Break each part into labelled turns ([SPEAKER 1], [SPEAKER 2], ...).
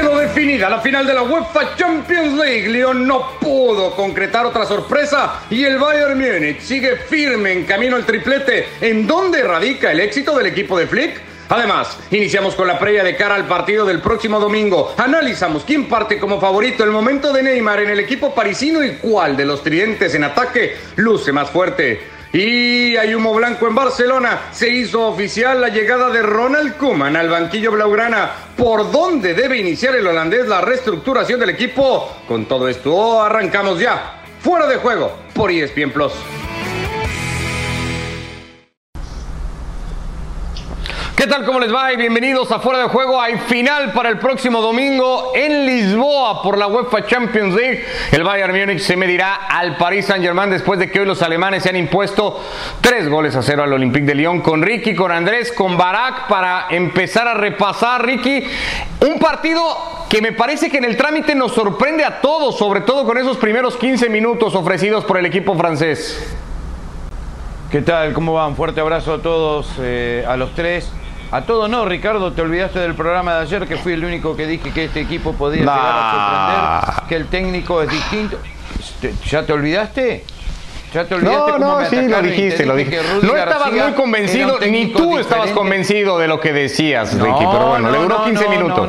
[SPEAKER 1] Quedó definida la final de la UEFA Champions League. Lyon no pudo concretar otra sorpresa y el Bayern Múnich sigue firme en camino al triplete. ¿En dónde radica el éxito del equipo de Flick? Además, iniciamos con la previa de cara al partido del próximo domingo. Analizamos quién parte como favorito, el momento de Neymar en el equipo parisino y cuál de los tridentes en ataque luce más fuerte. Y hay humo blanco en Barcelona. Se hizo oficial la llegada de Ronald Koeman al banquillo blaugrana. ¿Por dónde debe iniciar el holandés la reestructuración del equipo? Con todo esto arrancamos ya. Fuera de juego por ESPN Plus. ¿Qué tal? ¿Cómo les va? Y bienvenidos a Fuera de Juego. Hay final para el próximo domingo en Lisboa por la UEFA Champions League. El Bayern Múnich se medirá al Paris Saint-Germain después de que hoy los alemanes se han impuesto tres goles a cero al Olympique de Lyon con Ricky, con Andrés, con Barak para empezar a repasar, Ricky, un partido que me parece que en el trámite nos sorprende a todos, sobre todo con esos primeros 15 minutos ofrecidos por el equipo francés.
[SPEAKER 2] ¿Qué tal? ¿Cómo van? Fuerte abrazo a todos, eh, a los tres. A todo no, Ricardo, te olvidaste del programa de ayer que fui el único que dije que este equipo podía llegar a sorprender, que el técnico es distinto. ¿Ya te olvidaste?
[SPEAKER 1] ¿Ya te olvidaste
[SPEAKER 2] no,
[SPEAKER 1] no, sí, lo dijiste, lo dijiste. No estabas muy convencido, ni tú estabas convencido de lo que decías, Ricky, pero bueno, le duró 15 minutos.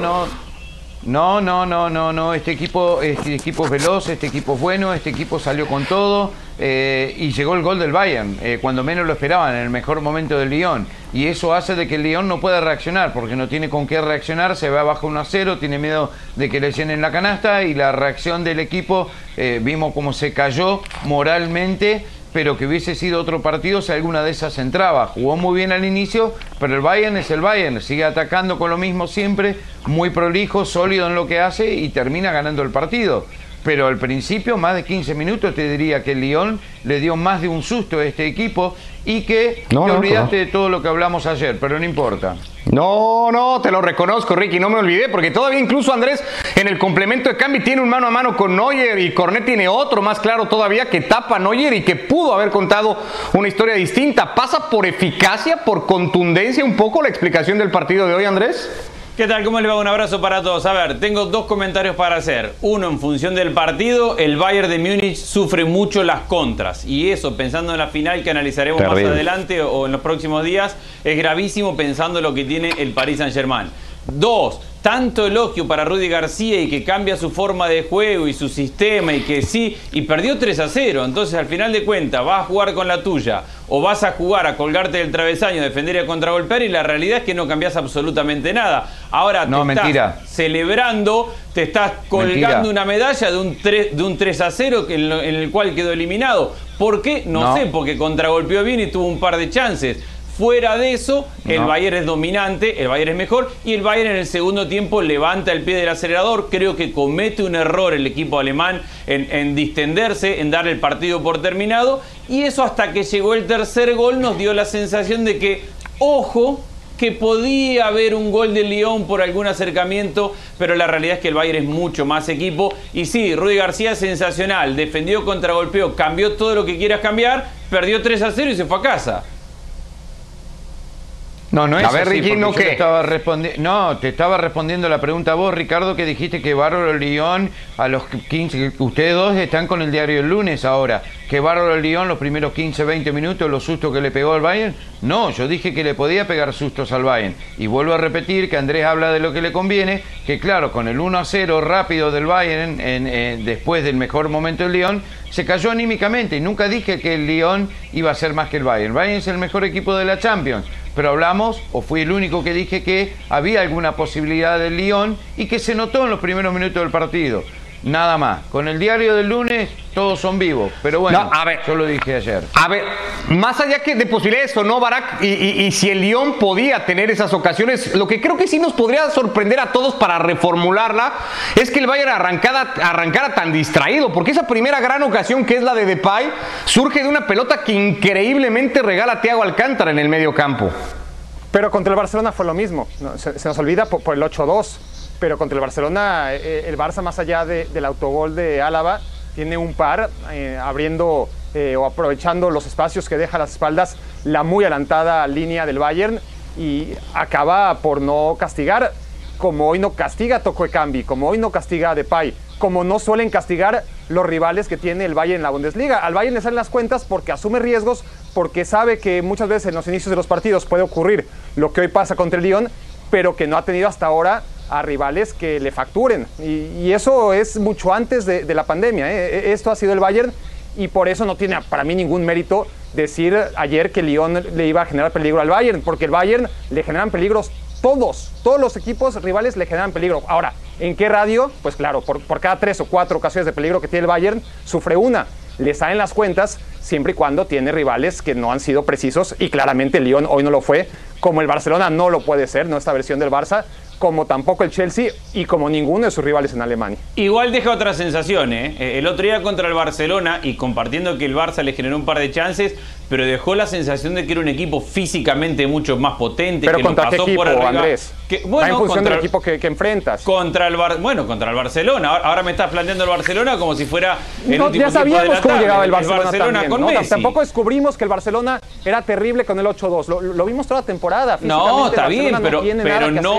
[SPEAKER 2] No, no, no, no, no. Este equipo, este equipo es veloz, este equipo es bueno, este equipo salió con todo eh, y llegó el gol del Bayern, eh, cuando menos lo esperaban, en el mejor momento del Lyon. Y eso hace de que el Lyon no pueda reaccionar, porque no tiene con qué reaccionar, se va abajo 1 a 0, tiene miedo de que le llenen la canasta y la reacción del equipo, eh, vimos cómo se cayó moralmente pero que hubiese sido otro partido si alguna de esas entraba. Jugó muy bien al inicio, pero el Bayern es el Bayern, sigue atacando con lo mismo siempre, muy prolijo, sólido en lo que hace y termina ganando el partido. Pero al principio, más de 15 minutos, te diría que el Lyon le dio más de un susto a este equipo y que no, te olvidaste de todo lo que hablamos ayer, pero no importa.
[SPEAKER 1] No, no, te lo reconozco, Ricky, no me olvidé, porque todavía incluso Andrés en el complemento de cambio tiene un mano a mano con Neuer y Cornet tiene otro más claro todavía que tapa a Neuer y que pudo haber contado una historia distinta. ¿Pasa por eficacia, por contundencia un poco la explicación del partido de hoy, Andrés?
[SPEAKER 3] ¿Qué tal? ¿Cómo le va? Un abrazo para todos. A ver, tengo dos comentarios para hacer. Uno, en función del partido, el Bayern de Múnich sufre mucho las contras. Y eso, pensando en la final que analizaremos más adelante o en los próximos días, es gravísimo pensando lo que tiene el Paris Saint-Germain. Dos, tanto elogio para Rudy García y que cambia su forma de juego y su sistema y que sí, y perdió 3 a 0. Entonces, al final de cuentas, vas a jugar con la tuya o vas a jugar a colgarte del travesaño, defender y a contragolpear y la realidad es que no cambias absolutamente nada. Ahora te estás celebrando, te estás colgando una medalla de un 3, de un 3 a 0 en, el cual quedó eliminado. ¿Por qué? No, no sé, porque contragolpeó bien y tuvo un par de chances. Fuera de eso, el Bayern es dominante, el Bayern es mejor y el Bayern en el segundo tiempo levanta el pie del acelerador. Creo que comete un error el equipo alemán en, distenderse, en dar el partido por terminado y eso hasta que llegó el tercer gol nos dio la sensación de que, ojo, que podía haber un gol de Lyon por algún acercamiento, pero la realidad es que el Bayern es mucho más equipo. Y sí, Rudy García es sensacional, defendió, contragolpeó, cambió todo lo que quieras cambiar, perdió 3 a 0 y se fue a casa.
[SPEAKER 2] No, no es a ver, Ricky, ¿no qué? estaba no, te estaba respondiendo la pregunta a vos, Ricardo, que dijiste que Bárbaro León, a los 15, ustedes dos están con el diario el lunes ahora, que Bárbaro León los primeros 15, 20 minutos, los sustos que le pegó al Bayern. No, yo dije que le podía pegar sustos al Bayern. Y vuelvo a repetir que Andrés habla de lo que le conviene, que claro, con el 1 a 0 rápido del Bayern, en, después del mejor momento del León, se cayó anímicamente. Y nunca dije que el León iba a ser más que el Bayern. El Bayern es el mejor equipo de la Champions pero hablamos, o fui el único que dije que había alguna posibilidad del Lyon y que se notó en los primeros minutos del partido. Nada más. Con el diario del lunes todos son vivos. Pero bueno, a ver, yo lo dije ayer.
[SPEAKER 1] A ver, más allá que de posibilidades o no, Barak, y, si el Lyon podía tener esas ocasiones, lo que creo que sí nos podría sorprender a todos para reformularla es que el Bayern arrancada, arrancara tan distraído, porque esa primera gran ocasión que es la de Depay surge de una pelota que increíblemente regala Thiago Alcántara en el medio campo.
[SPEAKER 4] Pero contra el Barcelona fue lo mismo. Se, nos olvida por, por el 8-2 pero contra el Barcelona, eh, el Barça más allá del autogol de Álava, tiene un par eh, abriendo eh, o aprovechando los espacios que deja las espaldas la muy adelantada línea del Bayern y acaba por no castigar como hoy no castiga a Toko Ekambi, como hoy no castiga a Depay, como no suelen castigar los rivales que tiene el Bayern en la Bundesliga. Al Bayern le salen las cuentas porque asume riesgos, porque sabe que muchas veces en los inicios de los partidos puede ocurrir lo que hoy pasa contra el Lyon, pero que no ha tenido hasta ahora a rivales que le facturen. Y, eso es mucho antes de, la pandemia. ¿eh? E, esto ha sido el Bayern y por eso no tiene para mí ningún mérito decir ayer que Lyon le iba a generar peligro al Bayern, porque el Bayern le generan peligros todos, todos los equipos rivales le generan peligro. Ahora, ¿en qué radio? Pues claro, por, cada tres o cuatro ocasiones de peligro que tiene el Bayern, sufre una. Le salen las cuentas siempre y cuando tiene rivales que no han sido precisos y claramente el Lyon hoy no lo fue, como el Barcelona no lo puede ser, no esta versión del Barça, como tampoco el Chelsea y como ninguno de sus rivales en Alemania.
[SPEAKER 3] Igual deja otra sensación, ¿eh? ¿eh? El otro día contra el Barcelona y compartiendo que el Barça le generó un par de chances, pero dejó la sensación de que era un equipo físicamente mucho más potente.
[SPEAKER 4] Pero
[SPEAKER 3] que
[SPEAKER 4] contra qué equipo, Andrés. bueno, en función del equipo que, enfrentas.
[SPEAKER 3] Contra el bueno, contra el Barcelona. Ahora, me estás planteando el Barcelona como si fuera
[SPEAKER 4] el no, Ya sabíamos cómo llegaba el Barcelona, con Tampoco descubrimos que el Barcelona era terrible con el 8-2. Lo, vimos toda la temporada.
[SPEAKER 3] No, está bien, pero, pero no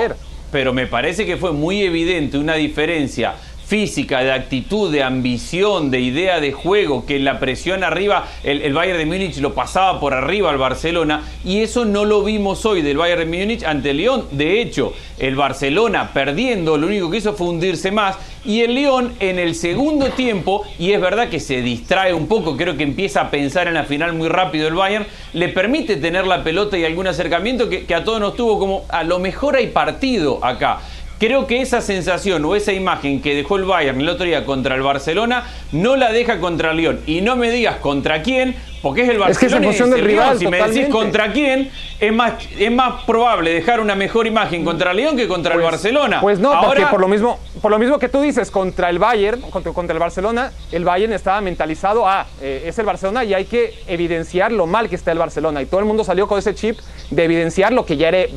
[SPEAKER 3] pero me parece que fue muy evidente una diferencia física, de actitud, de ambición, de idea de juego, que la presión arriba, el, Bayern de Múnich lo pasaba por arriba al Barcelona, y eso no lo vimos hoy del Bayern de Múnich ante el León. De hecho, el Barcelona perdiendo, lo único que hizo fue hundirse más, y el León en el segundo tiempo, y es verdad que se distrae un poco, creo que empieza a pensar en la final muy rápido el Bayern, le permite tener la pelota y algún acercamiento que, que a todos nos tuvo como, a lo mejor hay partido acá. Creo que esa sensación o esa imagen que dejó el Bayern el otro día contra el Barcelona no la deja contra el Lyon. Y no me digas contra quién, porque es el Barcelona. Es que es en función del rival. Si me decís contra quién, es más, es más probable dejar una mejor imagen contra el Lyon que contra el pues, Barcelona.
[SPEAKER 4] Pues no, porque por lo, mismo, por lo mismo que tú dices, contra el Bayern, contra, contra el Barcelona, el Bayern estaba mentalizado a, eh, es el Barcelona y hay que evidenciar lo mal que está el Barcelona. Y todo el mundo salió con ese chip de evidenciar lo que ya era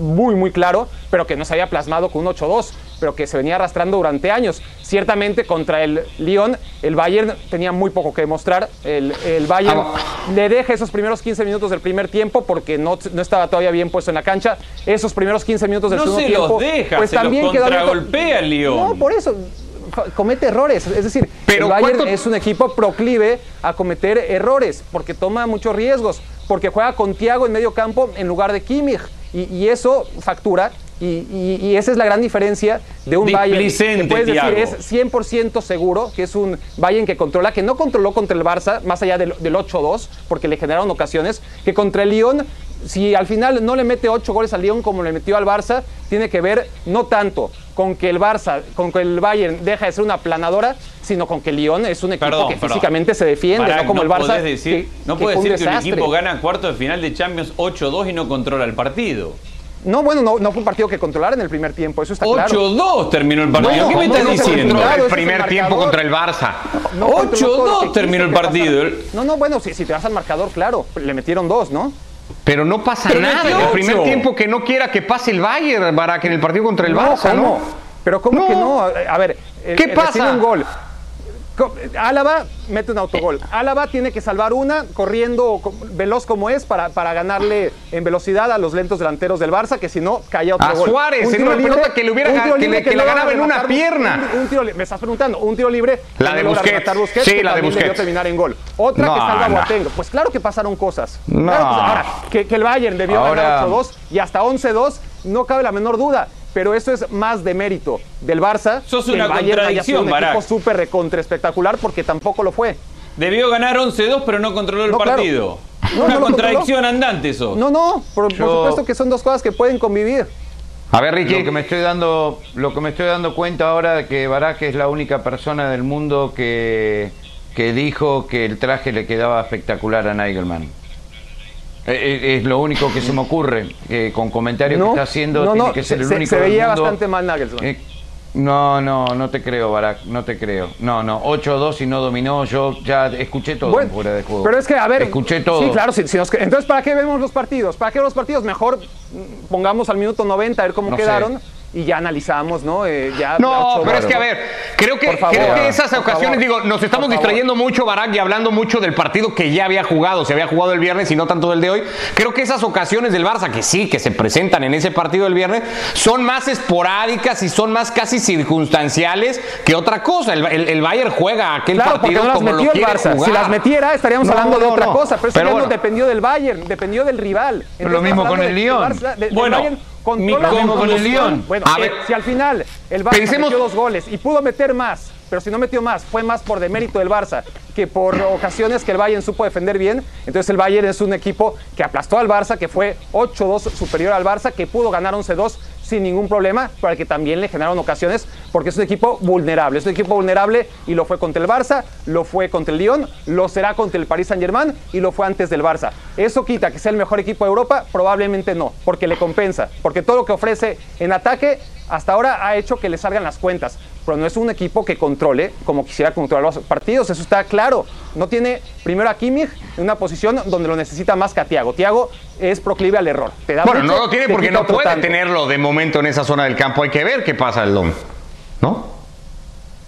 [SPEAKER 4] muy, muy claro, pero que no se había plasmado con un 8-2 pero que se venía arrastrando durante años. Ciertamente contra el Lyon, el Bayern tenía muy poco que demostrar. El, Bayern ah, le deja esos primeros 15 minutos del primer tiempo porque no, no estaba todavía bien puesto en la cancha. Esos primeros 15 minutos del segundo tiempo.
[SPEAKER 3] No se los deja, pues se también los contragolpea el Lyon.
[SPEAKER 4] No, por eso comete errores. Es decir, el Bayern es un equipo proclive a cometer errores porque toma muchos riesgos, porque juega con Thiago en medio campo en lugar de Kimmich. Y, y, eso factura y, esa es la gran diferencia de un Bayern que puedes decir es 100% seguro, que es un Bayern que controla, que no controló contra el Barça, más allá del, 8-2, porque le generaron ocasiones, que contra el Lyon, si al final no le mete 8 goles al Lyon como le metió al Barça, tiene que ver no tanto con que el Barça, con que el Bayern deja de ser una planadora, sino con que el Lyon es un equipo que físicamente se defiende, no como el Barça.
[SPEAKER 3] Decir, no puedes decir que un equipo gana cuarto de final de Champions 8-2 y no controla el partido.
[SPEAKER 4] No, bueno, no, no fue un partido que controlar en el primer tiempo, eso está claro.
[SPEAKER 3] 8-2 terminó el partido. ¿Qué me estás diciendo?
[SPEAKER 2] el primer tiempo contra el Barça.
[SPEAKER 3] 8-2 terminó el partido.
[SPEAKER 4] No, no, bueno, si, si te vas al marcador, claro, le metieron dos, ¿no?
[SPEAKER 2] Pero no pasa nada en el primer tiempo que no quiera que pase el Bayern, que en el partido contra el Barça, ¿no?
[SPEAKER 4] Pero ¿cómo que no? A ver, ¿qué pasa? un gol Álava mete un autogol. Álava tiene que salvar una corriendo veloz como es para, para ganarle en velocidad a los lentos delanteros del Barça, que si no, caía otro
[SPEAKER 2] a
[SPEAKER 4] gol.
[SPEAKER 2] Suárez, en una pelota que le hubiera que, que, la ganaba en una pierna.
[SPEAKER 4] Un, tiro, me estás preguntando, un tiro libre.
[SPEAKER 2] La de Busquets. sí, la de Busquets.
[SPEAKER 4] terminar en gol. Otra que salva no. Pues claro que pasaron cosas. No. ahora, que, el Bayern debió ganar 8-2 y hasta 11-2, no cabe la menor duda pero eso es más de mérito del Barça.
[SPEAKER 3] Sos una que el Bayern haya sido un equipo
[SPEAKER 4] súper recontra espectacular porque tampoco lo fue.
[SPEAKER 3] Debió ganar 11-2, pero no controló el partido. una contradicción andante eso.
[SPEAKER 4] No, no, por, supuesto que son dos cosas que pueden convivir.
[SPEAKER 2] A ver, Ricky, que me estoy dando, lo que me estoy dando cuenta ahora de que Baraje es la única persona del mundo que, que dijo que el traje le quedaba espectacular a Nigelman. Eh, eh, es lo único que se me ocurre, que con comentarios que está haciendo
[SPEAKER 4] no,
[SPEAKER 2] tiene que ser el
[SPEAKER 4] se,
[SPEAKER 2] único
[SPEAKER 4] Se veía bastante mal Nagelsmann. Eh,
[SPEAKER 2] no, no, no te creo, Barak, no te creo. No, no, 8-2 y no dominó, yo ya escuché todo fuera de juego.
[SPEAKER 4] Pero es que, a ver...
[SPEAKER 2] Escuché todo.
[SPEAKER 4] Sí, claro, si, entonces, ¿para qué vemos los partidos? ¿Para qué los partidos? Mejor mm, pongamos al minuto 90 a ver cómo quedaron y ya analizamos, ¿no? Eh, ya
[SPEAKER 1] no, pero es que a ver, creo que, creo que esas ocasiones, digo, nos estamos distrayendo mucho, Barak, y hablando mucho del partido que ya había jugado, se había jugado el viernes y no tanto del de hoy. Creo que esas ocasiones del Barça, que sí, que se presentan en ese partido del viernes, son más esporádicas y son más casi circunstanciales que otra cosa. El, Bayern juega aquel partido
[SPEAKER 4] no
[SPEAKER 1] como lo quiere
[SPEAKER 4] Jugar. Si las metiera, estaríamos hablando de otra cosa, pero, pero bueno. dependió del Bayern, dependió del rival.
[SPEAKER 2] lo mismo con el Lyon.
[SPEAKER 3] bueno, con, el Lyon.
[SPEAKER 4] Bueno, a ver, si al final el Barça metió dos goles y pudo meter más, pero si no metió más, fue más por demérito del Barça que por ocasiones que el Bayern supo defender bien. Entonces el Bayern es un equipo que aplastó al Barça, que fue 8-2 superior al Barça, que pudo ganar 11-2 sin ningún problema, para que también le generaron ocasiones, porque es un equipo vulnerable. Es un equipo vulnerable y lo fue contra el Barça, lo fue contra el Lyon, lo será contra el Paris Saint-Germain y lo fue antes del Barça. ¿Eso quita que sea el mejor equipo de Europa? Probablemente no, porque le compensa, porque todo lo que ofrece en ataque hasta ahora ha hecho que le salgan las cuentas pero no es un equipo que controle como quisiera controlar los partidos, eso está claro. No tiene primero a Kimmich en una posición donde lo necesita más que a Tiago. Tiago es proclive al error.
[SPEAKER 1] bueno, no lo tiene porque no puede tenerlo de momento en esa zona del campo. Hay que ver qué pasa el Dom, ¿no?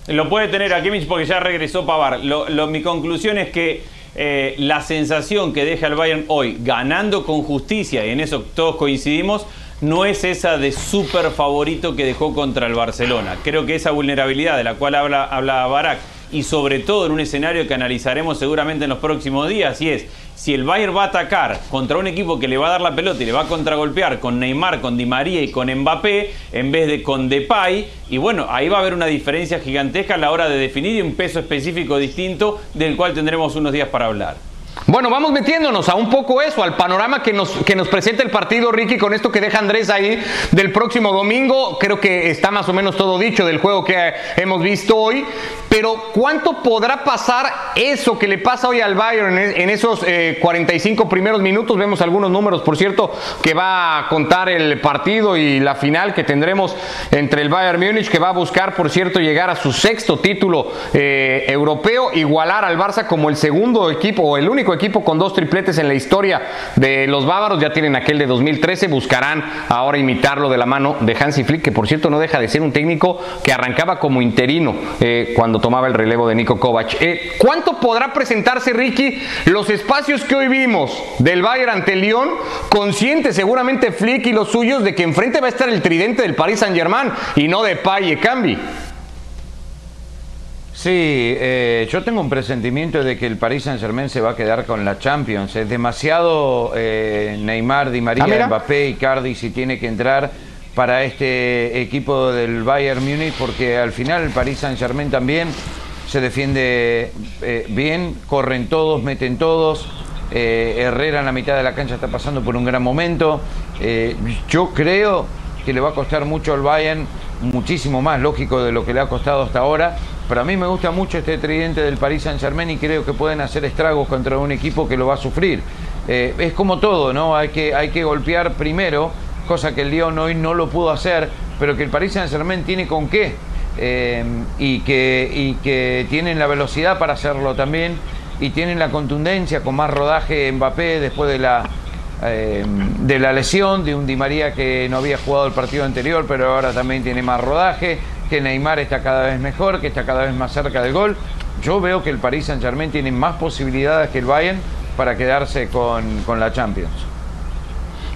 [SPEAKER 3] Lo puede tener a Kimmich porque ya regresó Pavar. mi conclusión es que eh, la sensación que deja el Bayern hoy, ganando con justicia, y en eso todos coincidimos, no es esa de súper favorito que dejó contra el Barcelona. Creo que esa vulnerabilidad de la cual habla, habla Barak y sobre todo en un escenario que analizaremos seguramente en los próximos días, y es si el Bayern va a atacar contra un equipo que le va a dar la pelota y le va a contragolpear con Neymar, con Di María y con Mbappé en vez de con Depay, y bueno, ahí va a haber una diferencia gigantesca a la hora de definir y un peso específico distinto del cual tendremos unos días para hablar.
[SPEAKER 1] Bueno, vamos metiéndonos a un poco eso, al panorama que nos, que nos presenta el partido, Ricky, con esto que deja Andrés ahí del próximo domingo. Creo que está más o menos todo dicho del juego que hemos visto hoy. Pero ¿cuánto podrá pasar eso que le pasa hoy al Bayern en, esos 45 eh, primeros minutos? Vemos algunos números, por cierto, que va a contar el partido y la final que tendremos entre el Bayern Múnich, que va a buscar, por cierto, llegar a su sexto título eh, europeo, igualar al Barça como el segundo equipo o el único equipo con dos tripletes en la historia de los bávaros. Ya tienen aquel de 2013, buscarán ahora imitarlo de la mano de Hansi Flick, que por cierto no deja de ser un técnico que arrancaba como interino eh, cuando tomaba el relevo de Nico Kovac. Eh, ¿Cuánto podrá presentarse, Ricky, los espacios que hoy vimos del Bayern ante el Lyon? Consciente seguramente Flick y los suyos de que enfrente va a estar el tridente del Paris Saint-Germain y no de Pay y Cambi.
[SPEAKER 2] Sí, eh, yo tengo un presentimiento de que el Paris Saint-Germain se va a quedar con la Champions. Es demasiado eh, Neymar, Di María, ah, Mbappé y Cardi si tiene que entrar para este equipo del Bayern Múnich porque al final el Paris Saint Germain también se defiende eh, bien, corren todos, meten todos. Eh, Herrera en la mitad de la cancha está pasando por un gran momento. Yo creo que le va a costar mucho al Bayern, muchísimo más lógico de lo que le ha costado hasta ahora. Pero a mí me gusta mucho este tridente del Paris Saint Germain y creo que pueden hacer estragos contra un equipo que lo va a sufrir. es como todo, ¿no? Hay que, hay que golpear primero cosa que el Lyon hoy no lo pudo hacer, pero que el Paris Saint Germain tiene con qué eh, y, que, y que tienen la velocidad para hacerlo también y tienen la contundencia con más rodaje Mbappé después de la eh, de la lesión de un Di María que no había jugado el partido anterior pero ahora también tiene más rodaje que Neymar está cada vez mejor que está cada vez más cerca del gol yo veo que el Paris Saint Germain tiene más posibilidades que el Bayern para quedarse con, con la Champions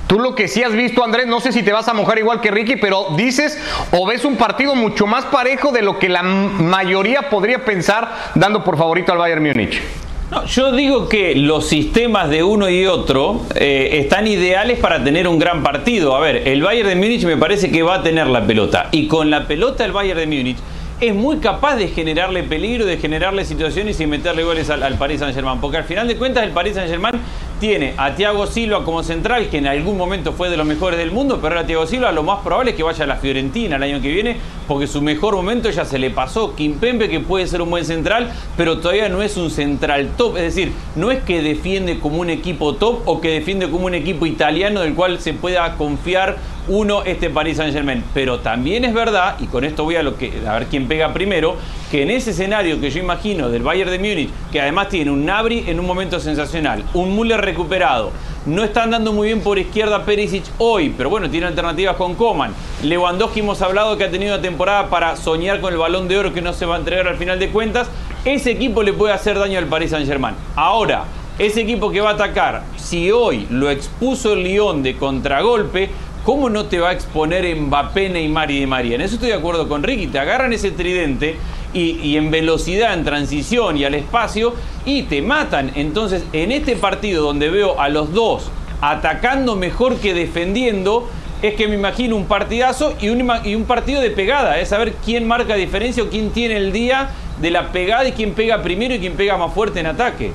[SPEAKER 1] Tú lo que sí has visto, Andrés, no sé si te vas a mojar igual que Ricky, pero dices o ves un partido mucho más parejo de lo que la mayoría podría pensar dando por favorito al Bayern Múnich.
[SPEAKER 3] No, yo digo que los sistemas de uno y otro eh, están ideales para tener un gran partido. A ver, el Bayern de Múnich me parece que va a tener la pelota. Y con la pelota el Bayern de Múnich es muy capaz de generarle peligro, de generarle situaciones y meterle goles al, al Paris Saint-Germain. Porque al final de cuentas el Paris Saint-Germain tiene a Thiago Silva como central, que en algún momento fue de los mejores del mundo, pero ahora Thiago Silva lo más probable es que vaya a la Fiorentina el año que viene, porque su mejor momento ya se le pasó. Kimpembe, que puede ser un buen central, pero todavía no es un central top. Es decir, no es que defiende como un equipo top o que defiende como un equipo italiano del cual se pueda confiar uno este Paris Saint Germain. Pero también es verdad, y con esto voy a, lo que, a ver quién pega primero, que en ese escenario que yo imagino del Bayern de Múnich, que además tiene un Nabri en un momento sensacional, un Müller recuperado, no está andando muy bien por izquierda Perisic hoy, pero bueno, tiene alternativas con Coman. Lewandowski hemos hablado que ha tenido una temporada para soñar con el balón de oro que no se va a entregar al final de cuentas. Ese equipo le puede hacer daño al Paris Saint Germain. Ahora, ese equipo que va a atacar, si hoy lo expuso el Lyon de contragolpe, ¿cómo no te va a exponer Mbappé, Neymar y Di María? En eso estoy de acuerdo con Ricky. Te agarran ese tridente y, y, en velocidad, en transición y al espacio y te matan. Entonces, en este partido donde veo a los dos atacando mejor que defendiendo, es que me imagino un partidazo y un, y un partido de pegada. Es saber quién marca diferencia o quién tiene el día de la pegada y quién pega primero y quién pega más fuerte en ataque.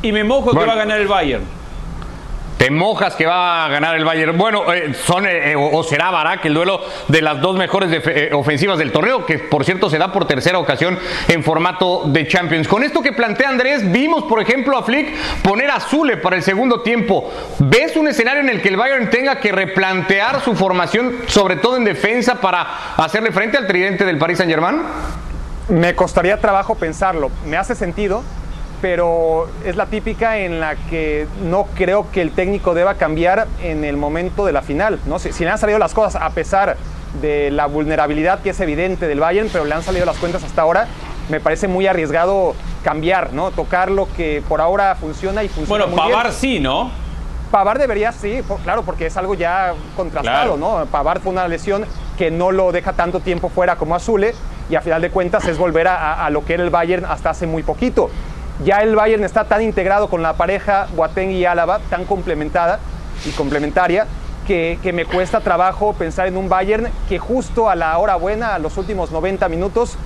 [SPEAKER 3] Y me mojo
[SPEAKER 1] Bueno.
[SPEAKER 3] que va a ganar el Bayern.
[SPEAKER 1] Te mojas que va a ganar el Bayern. Bueno, eh, son eh, eh, o, o será Barak el duelo de las dos mejores ofensivas del torneo, que por cierto se da por tercera ocasión en formato de Champions. Con esto que plantea Andrés, vimos por ejemplo a Flick poner a Zule para el segundo tiempo. ¿Ves un escenario en el que el Bayern tenga que replantear su formación, sobre todo en defensa, para hacerle frente al tridente del Paris Saint Germain?
[SPEAKER 4] Me costaría trabajo pensarlo. Me hace sentido, pero es la típica en la que no creo que el técnico deba cambiar en el momento de la final. ¿no? Si, si le han salido las cosas a pesar de la vulnerabilidad que es evidente del Bayern, pero le han salido las cuentas hasta ahora, me parece muy arriesgado cambiar, ¿no? Tocar lo que por ahora funciona y funciona
[SPEAKER 3] Bueno,
[SPEAKER 4] muy bien.
[SPEAKER 3] Pavar sí, ¿no?
[SPEAKER 4] Pavar debería, sí, por- claro, porque es algo ya contrastado,
[SPEAKER 3] Claro.
[SPEAKER 4] ¿no? Pavar fue una lesión que no lo deja tanto tiempo fuera como Azule y a final de cuentas es volver a, a- a lo que era el Bayern hasta hace muy poquito. Ya el Bayern está tan integrado con la pareja Boateng y Álava, tan complementada y complementaria, que, que me cuesta trabajo pensar en un Bayern que justo a la hora buena, a los últimos 90 minutos,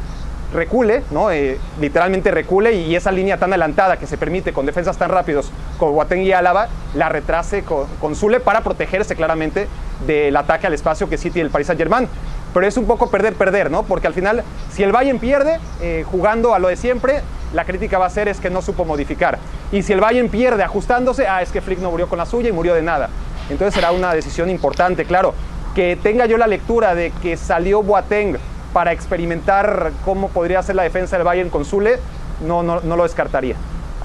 [SPEAKER 4] recule, ¿no? Eh, literalmente recule y esa línea tan adelantada que se permite con defensas tan rápidos como Boateng y Álava, la retrase con, con Zule para protegerse claramente del ataque al espacio que sí tiene el Paris Saint Germain. Pero es un poco perder-perder, ¿no? Porque al final, si el Bayern pierde eh, jugando a lo de siempre, la crítica va a ser es que no supo modificar. Y si el Bayern pierde ajustándose, ah, es que Flick no murió con la suya y murió de nada. Entonces será una decisión importante, claro. Que tenga yo la lectura de que salió Boateng para experimentar cómo podría ser la defensa del Bayern con Zule, no, no, no lo descartaría.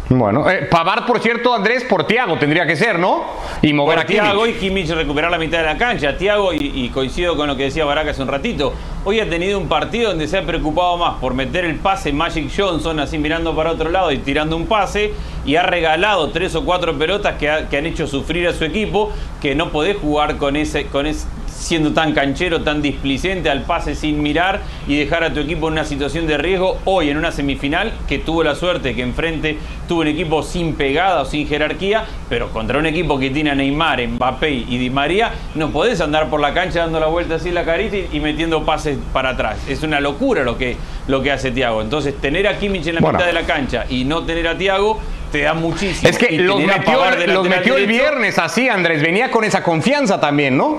[SPEAKER 1] Bueno, eh, Pavar, por cierto, Andrés, por Tiago tendría que ser, ¿no? Y mover
[SPEAKER 3] Por
[SPEAKER 1] a Kimmich.
[SPEAKER 3] Thiago y Kimmich recuperar la mitad de la cancha. Thiago, y, y coincido con lo que decía Baraka hace un ratito, hoy ha tenido un partido donde se ha preocupado más por meter el pase Magic Johnson así mirando para otro lado y tirando un pase y ha regalado tres o cuatro pelotas que, ha- que han hecho sufrir a su equipo que no podés jugar con ese, con ese siendo tan canchero, tan displicente al pase sin mirar y dejar a tu equipo en una situación de riesgo hoy en una semifinal que tuvo la suerte que enfrente tuvo un equipo sin pegada o sin jerarquía, pero contra un equipo que tiene a Neymar, Mbappé y Di María, no podés andar por la cancha dando la vuelta así la carita y, y metiendo pases para atrás. Es una locura lo que, lo que hace Thiago. Entonces, tener a Kimmich en la
[SPEAKER 1] Bueno.
[SPEAKER 3] mitad de la cancha y no tener a Thiago te da muchísimo.
[SPEAKER 1] Es que los metió, los metió el viernes así, Andrés. Venía con esa confianza también, ¿no?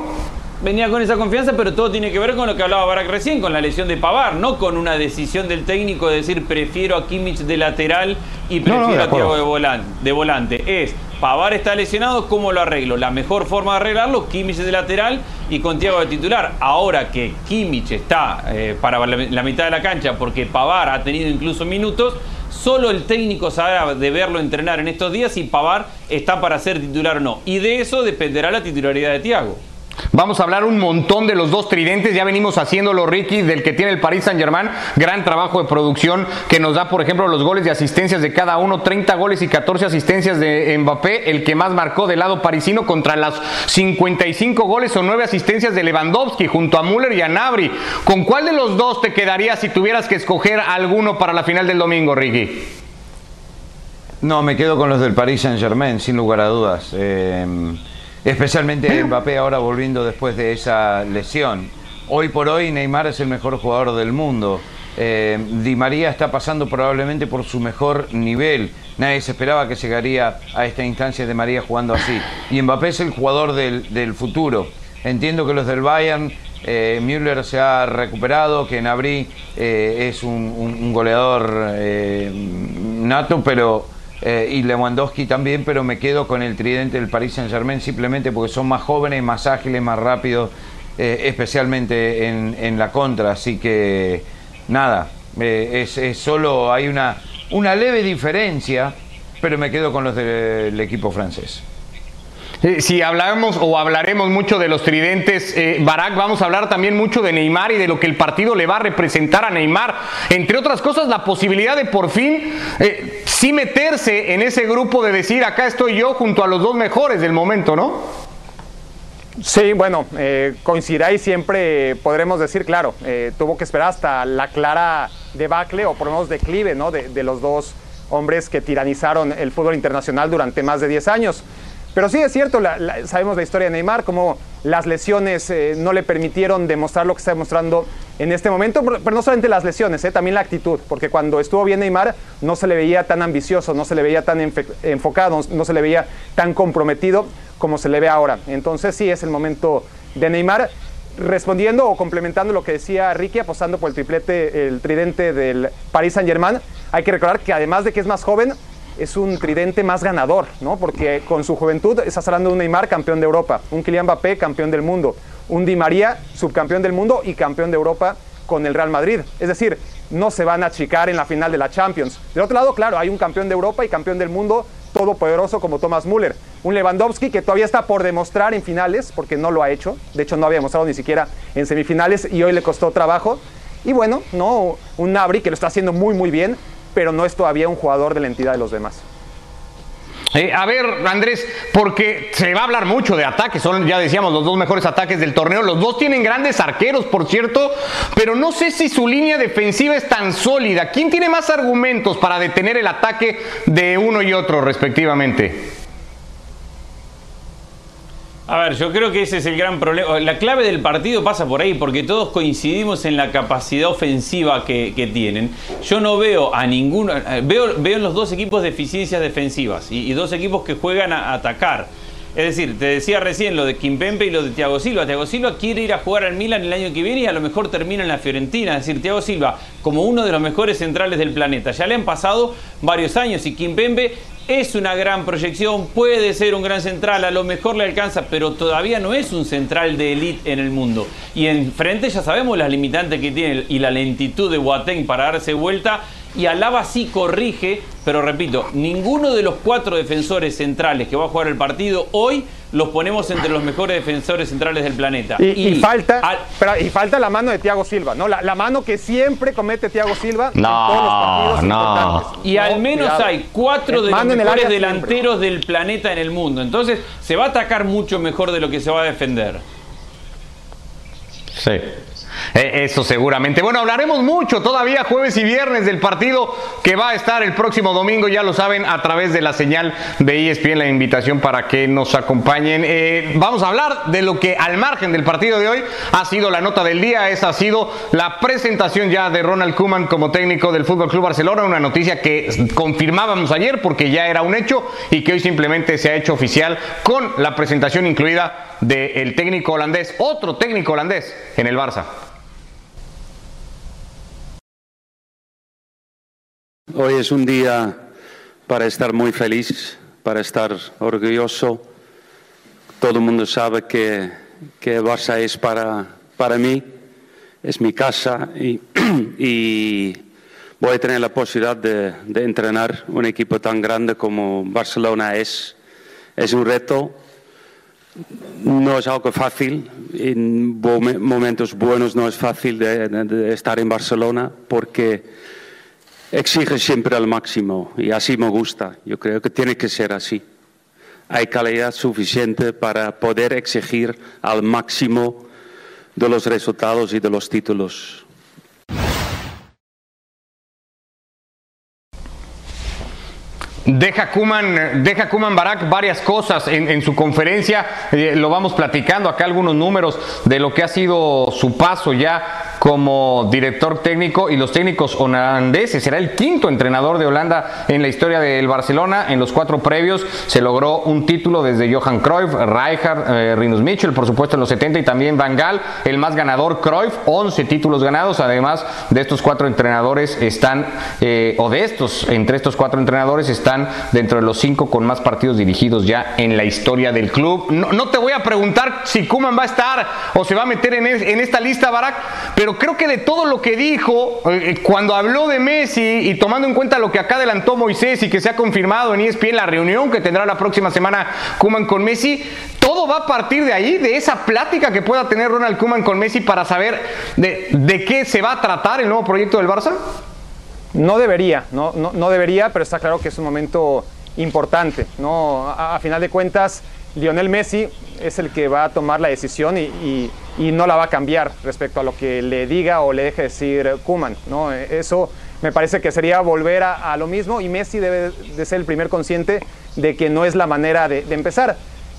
[SPEAKER 3] Venía con esa confianza, pero todo tiene que ver con lo que hablaba Barak recién, con la lesión de Pavar, no con una decisión del técnico de decir prefiero a Kimmich de lateral y
[SPEAKER 1] No, no,
[SPEAKER 3] prefiero a. Thiago de volante, de volante. Es Pavar está lesionado, ¿cómo lo arreglo? La mejor forma de arreglarlo, Kimmich de lateral y con Thiago de titular. Ahora que Kimmich está eh, para la, la mitad de la cancha porque Pavar ha tenido incluso minutos, Solo el técnico sabrá de verlo entrenar en estos días si Pavar está para ser titular o no. Y de eso dependerá la titularidad de Thiago.
[SPEAKER 1] Vamos a hablar un montón de los dos tridentes. Ya venimos haciéndolo, Ricky, del que tiene el Paris Saint Germain. Gran trabajo de producción que nos da, por ejemplo, los goles de asistencias de cada uno. 30 goles y 14 asistencias de Mbappé, el que más marcó del lado parisino contra las 55 goles o 9 asistencias de Lewandowski junto a Müller y a. ¿Con cuál de los dos te quedarías si tuvieras que escoger alguno para la final del domingo, Ricky?
[SPEAKER 2] No, me quedo con los del Paris Saint Germain, sin lugar a dudas. Eh, especialmente Mbappé ahora volviendo después de esa lesión. Hoy por hoy Neymar es el mejor jugador del mundo. Eh, Di María está pasando probablemente por su mejor nivel. Nadie se esperaba que llegaría a esta instancia de María jugando así. Y Mbappé es el jugador del, del futuro. Entiendo que los del Bayern, eh, Müller se ha recuperado, que Nabri eh, es un goleador eh, nato, pero eh, y Lewandowski también, pero me quedo con el tridente del Paris Saint Germain simplemente porque son más jóvenes, más ágiles, más rápidos, eh, especialmente en, la contra. Así que nada, eh, es, solo hay una, una leve diferencia, pero me quedo con los del equipo francés.
[SPEAKER 1] Eh, si hablamos o hablaremos mucho de los tridentes, eh, Barak, vamos a hablar también mucho de Neymar y de lo que el partido le va a representar a Neymar. Entre otras cosas, la posibilidad de por fin eh, sí meterse en ese grupo de decir, acá estoy yo junto a los dos mejores del momento, ¿no?
[SPEAKER 4] Sí, bueno, eh, y siempre podremos decir, claro, tuvo que esperar hasta la clara debacle o por lo menos declive ¿no? de, de los dos hombres que tiranizaron el fútbol internacional durante más de 10 años. Pero sí es cierto, sabemos la historia de Neymar, cómo las lesiones eh, no le permitieron demostrar lo que está demostrando en este momento, pero, no solamente las lesiones, eh, también la actitud, porque cuando estuvo bien Neymar no se le veía tan ambicioso, no se le veía tan enfocado, no se le veía tan comprometido como se le ve ahora. Entonces sí es el momento de Neymar. Respondiendo o complementando lo que decía Ricky, apostando por el triplete, el tridente del Paris Saint Germain, hay que recordar que además de que es más joven, es un tridente más ganador, ¿no? Porque con su juventud estás hablando de un Neymar campeón de Europa, un Kylian Mbappé campeón del mundo, un Di María subcampeón del mundo y campeón de Europa con el Real Madrid. Es decir, no se van a achicar en la final de la Champions. Del otro lado, claro, hay un campeón de Europa y campeón del mundo todopoderoso como Thomas Müller. Un Lewandowski que todavía está por demostrar en finales, porque no lo ha hecho. De hecho, no había demostrado ni siquiera en semifinales y hoy le costó trabajo. Y bueno, no, un Nabri que lo está haciendo muy, muy bien pero no es todavía un jugador de la entidad de los demás.
[SPEAKER 1] Eh, a ver, Andrés, porque se va a hablar mucho de ataques, son, ya decíamos, los dos mejores ataques del torneo. Los dos tienen grandes arqueros, por cierto, pero no sé si su línea defensiva es tan sólida. ¿Quién tiene más argumentos para detener el ataque de uno y otro, respectivamente?
[SPEAKER 3] A ver, yo creo que ese es el gran problema. La clave del partido pasa por ahí, porque todos coincidimos en la capacidad ofensiva que, tienen. Yo no veo a ninguno. Eh, veo, veo en los dos equipos deficiencias defensivas y, dos equipos que juegan a atacar. Es decir, te decía recién lo de Kimpempe y lo de Thiago Silva. Thiago Silva quiere ir a jugar al Milan el año que viene y a lo mejor termina en la Fiorentina. Es decir, Thiago Silva como uno de los mejores centrales del planeta. Ya le han pasado varios años y Kimpempe es una gran proyección, puede ser un gran central, a lo mejor le alcanza, pero todavía no es un central de élite en el mundo. Y enfrente ya sabemos las limitantes que tiene y la lentitud de Boateng para darse vuelta. Y Alaba sí corrige, pero repito, ninguno de los cuatro defensores centrales que va a jugar el partido hoy los ponemos entre los mejores defensores centrales del planeta.
[SPEAKER 4] Y, falta, y falta la mano de Thiago Silva, ¿no? La, mano que siempre comete Thiago Silva
[SPEAKER 1] en todos los partidos no.
[SPEAKER 3] Y al menos hay cuatro de los mejores delanteros del planeta en el mundo. Entonces se va a atacar mucho mejor de lo que se va a defender.
[SPEAKER 1] Sí. Eh, eso seguramente. Bueno, hablaremos mucho todavía jueves y viernes del partido que va a estar el próximo domingo, ya lo saben, a través de la señal de ESPN, la invitación para que nos acompañen. Eh, vamos a hablar de lo que al margen del partido de hoy ha sido la nota del día, esa ha sido la presentación ya de Ronald Koeman como técnico del Fútbol Club Barcelona, una noticia que confirmábamos ayer porque ya era un hecho y que hoy simplemente se ha hecho oficial con la presentación incluida del técnico holandés, otro técnico holandés en el Barça.
[SPEAKER 5] Hoy es un día para estar muy feliz, para estar orgulloso. Todo el mundo sabe que, que Barça es para, para mí, es mi casa y, y voy a tener la posibilidad de, de, entrenar un equipo tan grande como Barcelona es. Es un reto, no es algo fácil, en momentos buenos no es fácil de, de estar en Barcelona porque exige siempre al máximo y así me gusta. Yo creo que tiene que ser así. Hay calidad suficiente para poder exigir al máximo de los resultados y de los títulos.
[SPEAKER 1] Deja Kuman, deja Kuman Barak varias cosas en, su conferencia, eh, lo vamos platicando acá algunos números de lo que ha sido su paso ya como director técnico y los técnicos holandeses. Será el quinto entrenador de Holanda en la historia del Barcelona. En los cuatro previos se logró un título desde Johan Cruyff, Rijkaard, eh, Rinus Mitchell, por supuesto en los 70 y también Van Gaal, el más ganador Cruyff, 11 títulos ganados. Además de estos cuatro entrenadores están, eh, o de estos, entre estos cuatro entrenadores están dentro de los cinco con más partidos dirigidos ya en la historia del club. No, te voy a preguntar si Kuman va a estar o se va a meter en, en esta lista, Barak, pero creo que de todo lo que dijo, eh, cuando habló de Messi y tomando en cuenta lo que acá adelantó Moisés y que se ha confirmado en ESPN la reunión que tendrá la próxima semana Kuman con Messi, todo va a partir de ahí, de esa plática que pueda tener Ronald Kuman con Messi para saber de, de qué se va a tratar el nuevo proyecto del Barça.
[SPEAKER 4] No debería, no, no, debería, pero está claro que es un momento importante. ¿no? A, final de cuentas, Lionel Messi es el que va a tomar la decisión y, no la va a cambiar respecto a lo que le diga o le deje decir Kuman. ¿no? Eso me parece que sería volver a, lo mismo y Messi debe de ser el primer consciente de que no es la manera de, empezar.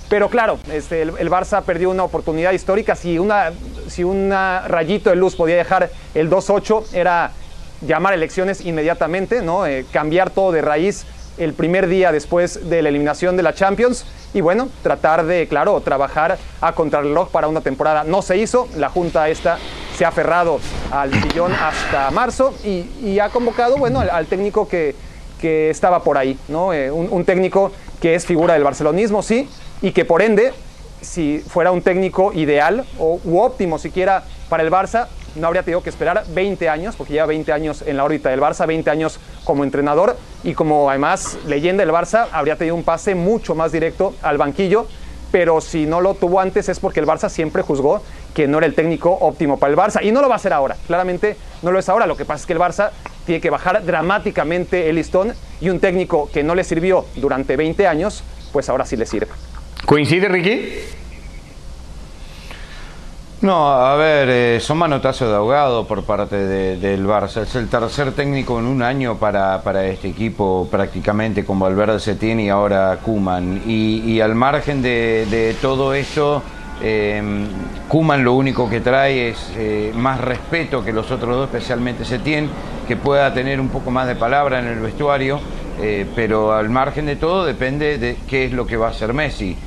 [SPEAKER 4] Pero claro, este, el, Barça perdió una oportunidad histórica. Si una, si una rayito de luz podía dejar el 2-8, era llamar elecciones inmediatamente, ¿no? Eh, cambiar todo de raíz el primer día después de la eliminación de la Champions y bueno, tratar de, claro, trabajar a contrarreloj para una temporada. No se hizo, la Junta esta se ha aferrado al sillón hasta marzo y, ha convocado, bueno, al, técnico que, que, estaba por ahí, ¿no? Eh, un, técnico que es figura del barcelonismo, sí, y que por ende, si fuera un técnico ideal o u óptimo siquiera para el Barça, no habría tenido que esperar 20 años, porque lleva 20 años en la órbita del Barça, 20 años como entrenador y como además leyenda del Barça, habría tenido un pase mucho más directo al banquillo, pero si no lo tuvo antes es porque el Barça siempre juzgó que no era el técnico óptimo para el Barça y no lo va a hacer ahora, claramente no lo es ahora, lo que pasa es que el Barça tiene que bajar dramáticamente el listón y un técnico que no le sirvió durante 20 años, pues ahora sí le sirve.
[SPEAKER 1] ¿Coincide, Ricky?
[SPEAKER 2] No, a ver, eh, son manotazos de ahogado por parte del Barça. Es el tercer técnico en un año para, este equipo prácticamente con Valverde se y ahora Kuman. Y, al margen de, todo esto, eh, Kuman lo único que trae es eh, más respeto que los otros dos, especialmente Setién, que pueda tener un poco más de palabra en el vestuario, eh, pero al margen de todo depende de qué es lo que va a hacer Messi.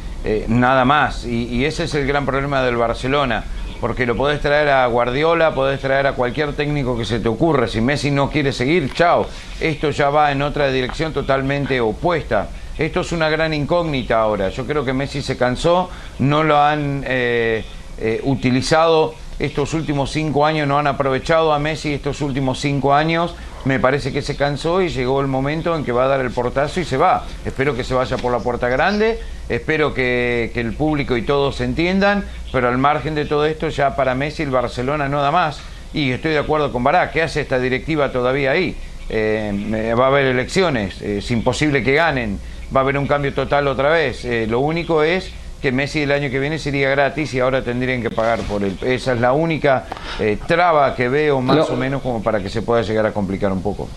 [SPEAKER 2] nada más. y ese es el gran problema del Barcelona porque lo podés traer a Guardiola, podés traer a cualquier técnico que se te ocurra. Si Messi no quiere seguir, chao. Esto ya va en otra dirección totalmente opuesta. Esto es una gran incógnita ahora. Yo creo que Messi se cansó, no lo han eh, eh, utilizado estos últimos cinco años, no han aprovechado a Messi estos últimos cinco años me parece que se cansó y llegó el momento en que va a dar el portazo y se va. Espero que se vaya por la puerta grande, espero que, el público y todos entiendan, pero al margen de todo esto ya para Messi el Barcelona no da más. Y estoy de acuerdo con Bará, ¿qué hace esta directiva todavía ahí? Eh, va a haber elecciones, es imposible que ganen, va a haber un cambio total otra vez. Eh, lo único es que Messi el año que viene sería gratis y ahora tendrían que pagar por él. Esa es la única eh, traba que veo más o menos como para que se pueda llegar a complicar un poco.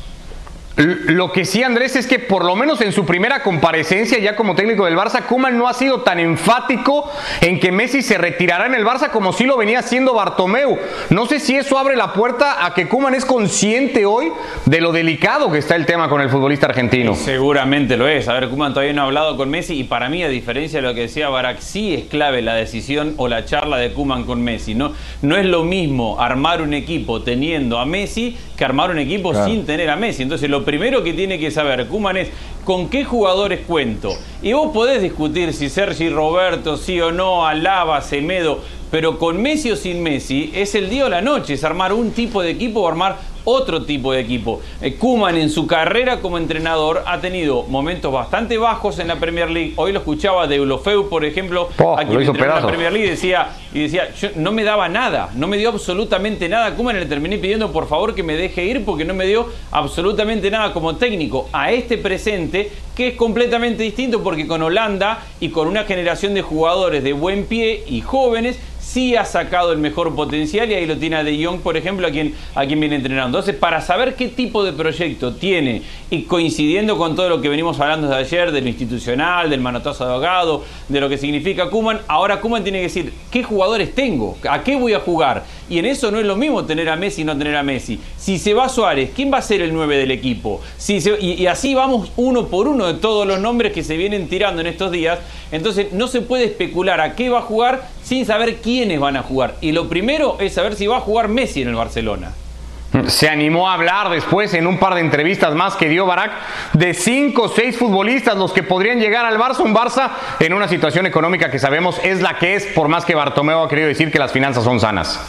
[SPEAKER 1] Lo que sí, Andrés, es que por lo menos en su primera comparecencia ya como técnico del Barça, Kuman no ha sido tan enfático en que Messi se retirará en el Barça como si lo venía haciendo Bartomeu. No sé si eso abre la puerta a que Kuman es consciente hoy de lo delicado que está el tema con el futbolista argentino.
[SPEAKER 3] Seguramente lo es. A ver, Kuman todavía no ha hablado con Messi y para mí, a diferencia de lo que decía Barak, sí es clave la decisión o la charla de Kuman con Messi. No, no es lo mismo armar un equipo teniendo a Messi que armar un equipo sin tener a Messi. Entonces, lo primero que tiene que saber Kuman es con qué jugadores cuento. Y vos podés discutir si Sergi Roberto, sí o no, Alaba, Semedo, pero con Messi o sin Messi es el día o la noche, es armar un tipo de equipo o armar otro tipo de equipo. Eh, Kuman en su carrera como entrenador ha tenido momentos bastante bajos en la Premier League. Hoy lo escuchaba de Eulofeu, por ejemplo,
[SPEAKER 1] oh, aquí en la
[SPEAKER 3] Premier League decía y decía, yo, no me daba nada, no me dio absolutamente nada. Kuman le terminé pidiendo por favor que me deje ir porque no me dio absolutamente nada como técnico a este presente que es completamente distinto porque con Holanda y con una generación de jugadores de buen pie y jóvenes sí ha sacado el mejor potencial y ahí lo tiene a De Jong, por ejemplo, a quien, a quien viene entrenando. Entonces, para saber qué tipo de proyecto tiene y coincidiendo con todo lo que venimos hablando desde ayer, de lo institucional, del manotazo de abogado, de lo que significa Kuman, ahora Kuman tiene que decir, ¿qué jugadores tengo? ¿A qué voy a jugar? Y en eso no es lo mismo tener a Messi y no tener a Messi. Si se va Suárez, ¿quién va a ser el 9 del equipo? Y, y así vamos uno por uno de todos los nombres que se vienen tirando en estos días. Entonces no se puede especular a qué va a jugar sin saber quiénes van a jugar. Y lo primero es saber si va a jugar Messi en el Barcelona.
[SPEAKER 1] Se animó a hablar después en un par de entrevistas más que dio Barak de cinco o seis futbolistas los que podrían llegar al Barça. Un Barça en una situación económica que sabemos es la que es, por más que Bartomeu ha querido decir que las finanzas son sanas.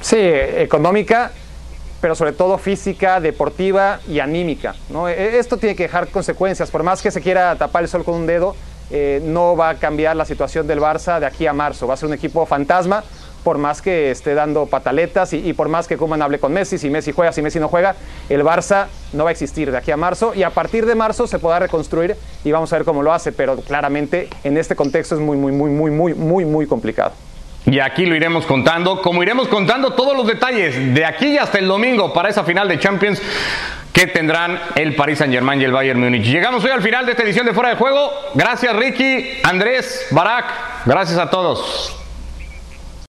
[SPEAKER 4] Sí, económica, pero sobre todo física, deportiva y anímica. ¿no? E, esto tiene que dejar consecuencias. Por más que se quiera tapar el sol con un dedo, eh, no va a cambiar la situación del Barça de aquí a marzo. Va a ser un equipo fantasma por más que esté dando pataletas y, por más que Kuman hable con Messi, si Messi juega, si Messi no juega, el Barça no va a existir de aquí a marzo y a partir de marzo se podrá reconstruir y vamos a ver cómo lo hace, pero claramente en este contexto es muy, muy, muy, muy, muy, muy, muy complicado.
[SPEAKER 1] Y aquí lo iremos contando, como iremos contando todos los detalles de aquí hasta el domingo para esa final de Champions que tendrán el Paris Saint Germain y el Bayern Múnich. Llegamos hoy al final de esta edición de Fuera de Juego. Gracias Ricky, Andrés, Barak, gracias a todos.